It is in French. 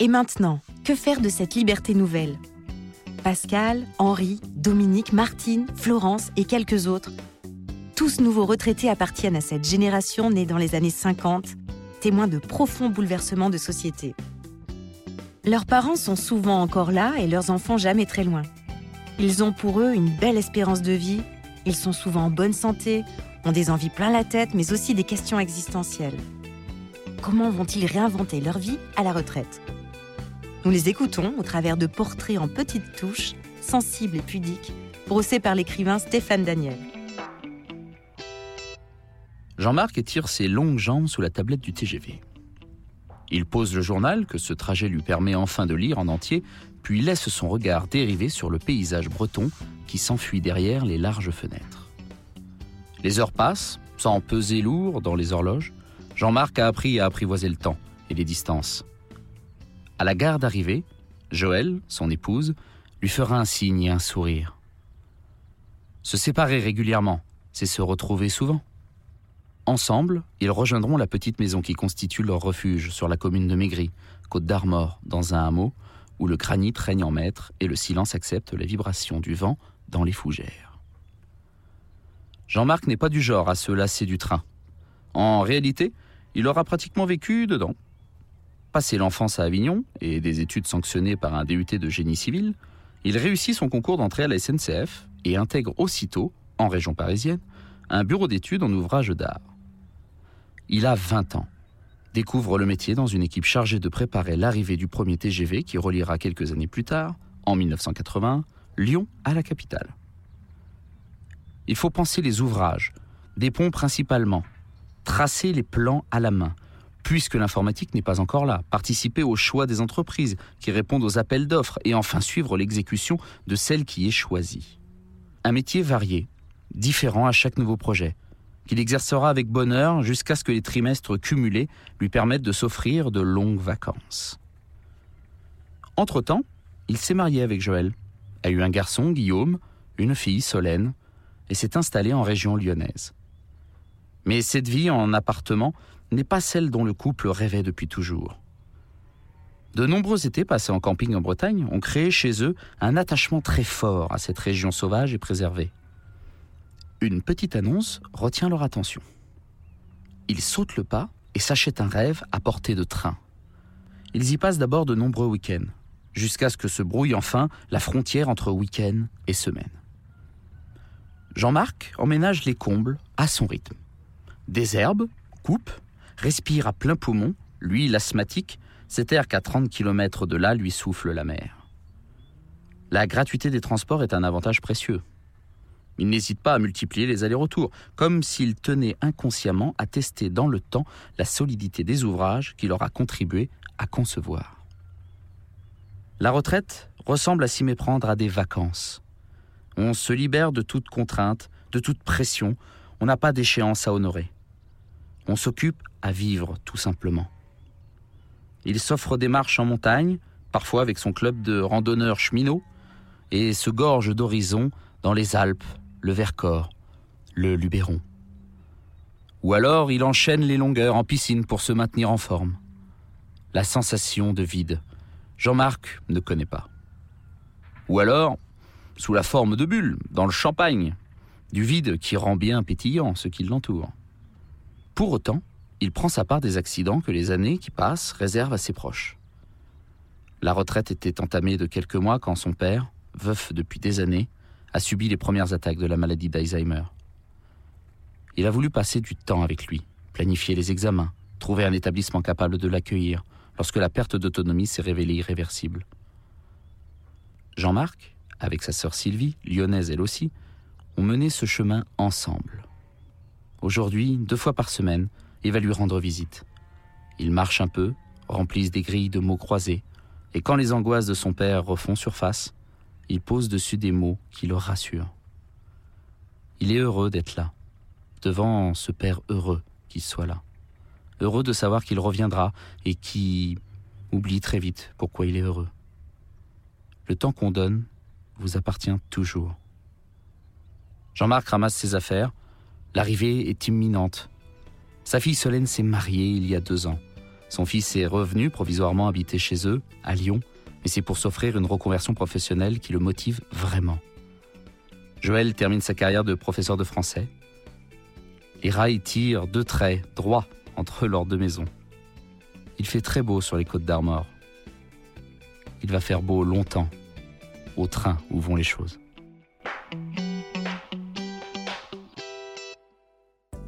Et maintenant, que faire de cette liberté nouvelle? Pascal, Henri, Dominique, Martine, Florence et quelques autres, tous nouveaux retraités appartiennent à cette génération née dans les années 50, témoins de profonds bouleversements de société. Leurs parents sont souvent encore là et leurs enfants jamais très loin. Ils ont pour eux une belle espérance de vie, ils sont souvent en bonne santé, ont des envies plein la tête, mais aussi des questions existentielles. Comment vont-ils réinventer leur vie à la retraite? Nous les écoutons au travers de portraits en petites touches, sensibles et pudiques, brossés par l'écrivain Stéphane Daniel. Jean-Marc étire ses longues jambes sous la tablette du TGV. Il pose le journal que ce trajet lui permet enfin de lire en entier, puis laisse son regard dériver sur le paysage breton qui s'enfuit derrière les larges fenêtres. Les heures passent, sans peser lourd dans les horloges. Jean-Marc a appris à apprivoiser le temps et les distances. À la gare d'arrivée, Joël, son épouse, lui fera un signe et un sourire. Se séparer régulièrement, c'est se retrouver souvent. Ensemble, ils rejoindront la petite maison qui constitue leur refuge sur la commune de Maigry, côte d'Armor, dans un hameau où le granit règne en maître et le silence accepte la vibration du vent dans les fougères. Jean-Marc n'est pas du genre à se lasser du train. En réalité, il aura pratiquement vécu dedans. Passé l'enfance à Avignon et des études sanctionnées par un DUT de génie civil, il réussit son concours d'entrée à la SNCF et intègre aussitôt, en région parisienne, un bureau d'études en ouvrage d'art. Il a 20 ans. Découvre le métier dans une équipe chargée de préparer l'arrivée du premier TGV qui reliera quelques années plus tard, en 1980, Lyon à la capitale. Il faut penser les ouvrages, des ponts principalement, tracer les plans à la main, puisque l'informatique n'est pas encore là, participer au choix des entreprises qui répondent aux appels d'offres et enfin suivre l'exécution de celle qui est choisie. Un métier varié, différent à chaque nouveau projet, qu'il exercera avec bonheur jusqu'à ce que les trimestres cumulés lui permettent de s'offrir de longues vacances. Entre-temps, il s'est marié avec Joël, a eu un garçon, Guillaume, une fille, Solène, et s'est installé en région lyonnaise. Mais cette vie en appartement n'est pas celle dont le couple rêvait depuis toujours. De nombreux étés passés en camping en Bretagne ont créé chez eux un attachement très fort à cette région sauvage et préservée une petite annonce retient leur attention. Ils sautent le pas et s'achètent un rêve à portée de train. Ils y passent d'abord de nombreux week-ends, jusqu'à ce que se brouille enfin la frontière entre week-end et semaine. Jean-Marc emménage les combles à son rythme. Désherbe, coupe, respire à plein poumon, lui l'asthmatique, cet air qu'à 30 km de là lui souffle la mer. La gratuité des transports est un avantage précieux. Il n'hésite pas à multiplier les allers-retours, comme s'il tenait inconsciemment à tester dans le temps la solidité des ouvrages qu'il aura contribué à concevoir. La retraite ressemble à s'y méprendre à des vacances. On se libère de toute contrainte, de toute pression, on n'a pas d'échéance à honorer. On s'occupe à vivre, tout simplement. Il s'offre des marches en montagne, parfois avec son club de randonneurs cheminots, et se gorge d'horizons dans les Alpes, le Vercors, le Luberon. Ou alors il enchaîne les longueurs en piscine pour se maintenir en forme. La sensation de vide, Jean-Marc ne connaît pas. Ou alors, sous la forme de bulles, dans le champagne, du vide qui rend bien pétillant ce qui l'entoure. Pour autant, il prend sa part des accidents que les années qui passent réservent à ses proches. La retraite était entamée de quelques mois quand son père, veuf depuis des années, a subi les premières attaques de la maladie d'Alzheimer. Il a voulu passer du temps avec lui, planifier les examens, trouver un établissement capable de l'accueillir lorsque la perte d'autonomie s'est révélée irréversible. Jean-Marc, avec sa sœur Sylvie, lyonnaise elle aussi, ont mené ce chemin ensemble. Aujourd'hui, deux fois par semaine, il va lui rendre visite. Ils marchent un peu, remplissent des grilles de mots croisés, et quand les angoisses de son père refont surface, il pose dessus des mots qui le rassurent. Il est heureux d'être là, devant ce père heureux qu'il soit là. Heureux de savoir qu'il reviendra et qui oublie très vite pourquoi il est heureux. Le temps qu'on donne vous appartient toujours. Jean-Marc ramasse ses affaires. L'arrivée est imminente. Sa fille Solène s'est mariée il y a deux ans. Son fils est revenu provisoirement habiter chez eux, à Lyon, mais c'est pour s'offrir une reconversion professionnelle qui le motive vraiment. Joël termine sa carrière de professeur de français. Les rails tirent deux traits droits entre leurs deux maisons. Il fait très beau sur les côtes d'Armor. Il va faire beau longtemps, au train où vont les choses.